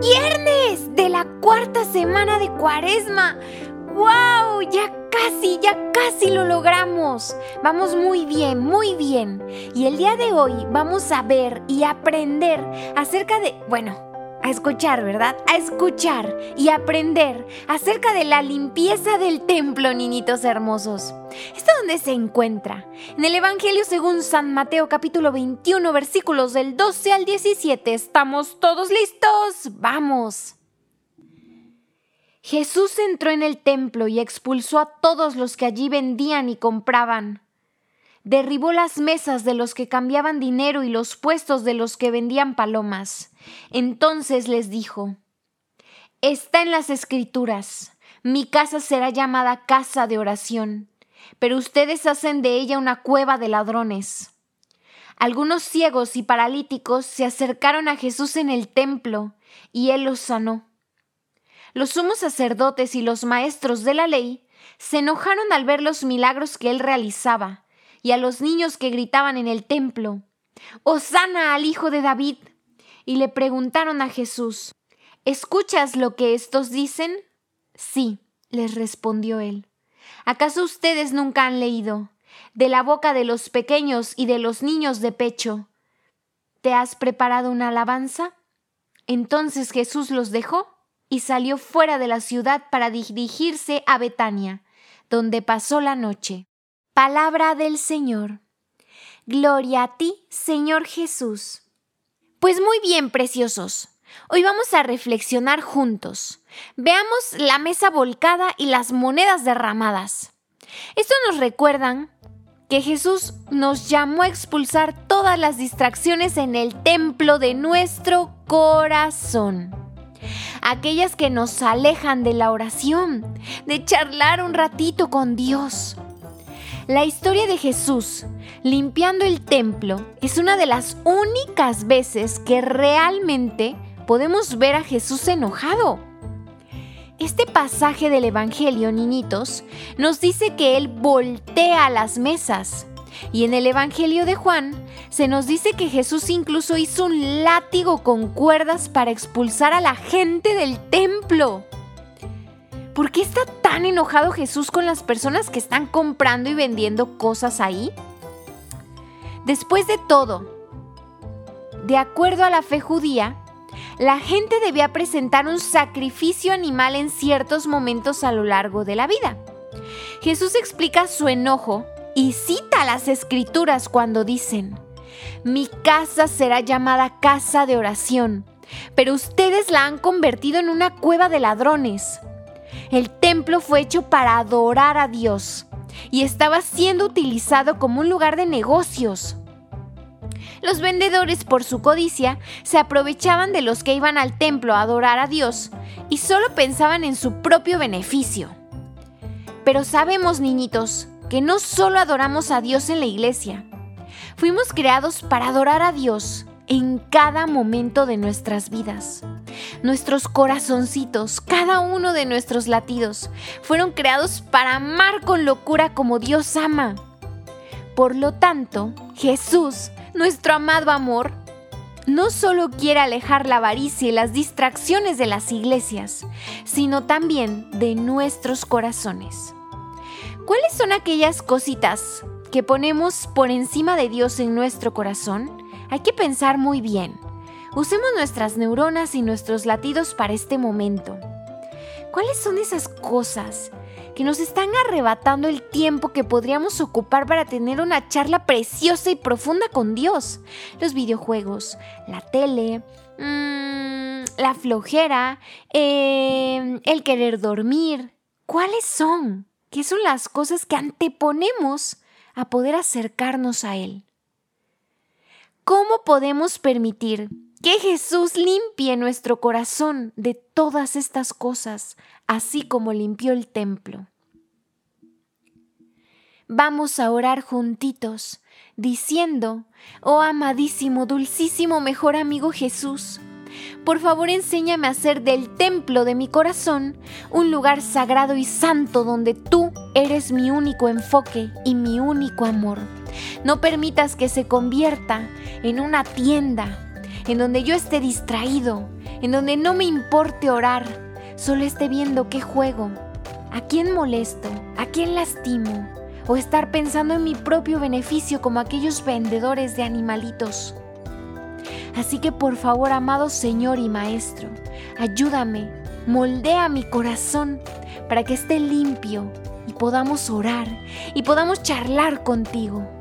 viernes de la cuarta semana de Cuaresma. ¡Wow! Ya casi, ya casi lo logramos. Vamos muy bien, muy bien. Y el día de hoy vamos a ver y aprender acerca de, bueno, a escuchar, ¿verdad? A escuchar y aprender acerca de la limpieza del templo, niñitos hermosos. ¿Esto dónde se encuentra? En el Evangelio según San Mateo capítulo 21 versículos del 12 al 17. ¿Estamos todos listos? ¡Vamos! Jesús entró en el templo y expulsó a todos los que allí vendían y compraban. Derribó las mesas de los que cambiaban dinero y los puestos de los que vendían palomas. Entonces les dijo, Está en las escrituras, mi casa será llamada casa de oración, pero ustedes hacen de ella una cueva de ladrones. Algunos ciegos y paralíticos se acercaron a Jesús en el templo, y él los sanó. Los sumos sacerdotes y los maestros de la ley se enojaron al ver los milagros que él realizaba, y a los niños que gritaban en el templo, Hosana al Hijo de David, y le preguntaron a Jesús, ¿Escuchas lo que estos dicen? Sí, les respondió él. ¿Acaso ustedes nunca han leído? De la boca de los pequeños y de los niños de pecho. ¿Te has preparado una alabanza? Entonces Jesús los dejó y salió fuera de la ciudad para dirigirse a Betania, donde pasó la noche. Palabra del Señor. Gloria a ti, Señor Jesús. Pues muy bien, preciosos. Hoy vamos a reflexionar juntos. Veamos la mesa volcada y las monedas derramadas. Esto nos recuerdan que Jesús nos llamó a expulsar todas las distracciones en el templo de nuestro corazón. Aquellas que nos alejan de la oración, de charlar un ratito con Dios. La historia de Jesús limpiando el templo es una de las únicas veces que realmente podemos ver a Jesús enojado. Este pasaje del Evangelio, niñitos, nos dice que Él voltea las mesas. Y en el Evangelio de Juan se nos dice que Jesús incluso hizo un látigo con cuerdas para expulsar a la gente del templo. ¿Por qué está tan enojado Jesús con las personas que están comprando y vendiendo cosas ahí? Después de todo, de acuerdo a la fe judía, la gente debía presentar un sacrificio animal en ciertos momentos a lo largo de la vida. Jesús explica su enojo y cita las escrituras cuando dicen, mi casa será llamada casa de oración, pero ustedes la han convertido en una cueva de ladrones. El templo fue hecho para adorar a Dios y estaba siendo utilizado como un lugar de negocios. Los vendedores, por su codicia, se aprovechaban de los que iban al templo a adorar a Dios y solo pensaban en su propio beneficio. Pero sabemos, niñitos, que no solo adoramos a Dios en la iglesia. Fuimos creados para adorar a Dios en cada momento de nuestras vidas. Nuestros corazoncitos, cada uno de nuestros latidos, fueron creados para amar con locura como Dios ama. Por lo tanto, Jesús nuestro amado amor no solo quiere alejar la avaricia y las distracciones de las iglesias, sino también de nuestros corazones. ¿Cuáles son aquellas cositas que ponemos por encima de Dios en nuestro corazón? Hay que pensar muy bien. Usemos nuestras neuronas y nuestros latidos para este momento. ¿Cuáles son esas cosas que nos están arrebatando el tiempo que podríamos ocupar para tener una charla preciosa y profunda con Dios. Los videojuegos, la tele, mmm, la flojera, eh, el querer dormir. ¿Cuáles son? ¿Qué son las cosas que anteponemos a poder acercarnos a Él? ¿Cómo podemos permitir que Jesús limpie nuestro corazón de todas estas cosas, así como limpió el templo? Vamos a orar juntitos, diciendo, oh amadísimo, dulcísimo, mejor amigo Jesús, por favor enséñame a hacer del templo de mi corazón un lugar sagrado y santo donde tú eres mi único enfoque y mi único amor. No permitas que se convierta en una tienda en donde yo esté distraído, en donde no me importe orar, solo esté viendo qué juego, a quién molesto, a quién lastimo, o estar pensando en mi propio beneficio como aquellos vendedores de animalitos. Así que por favor, amado Señor y Maestro, ayúdame, moldea mi corazón para que esté limpio y podamos orar y podamos charlar contigo.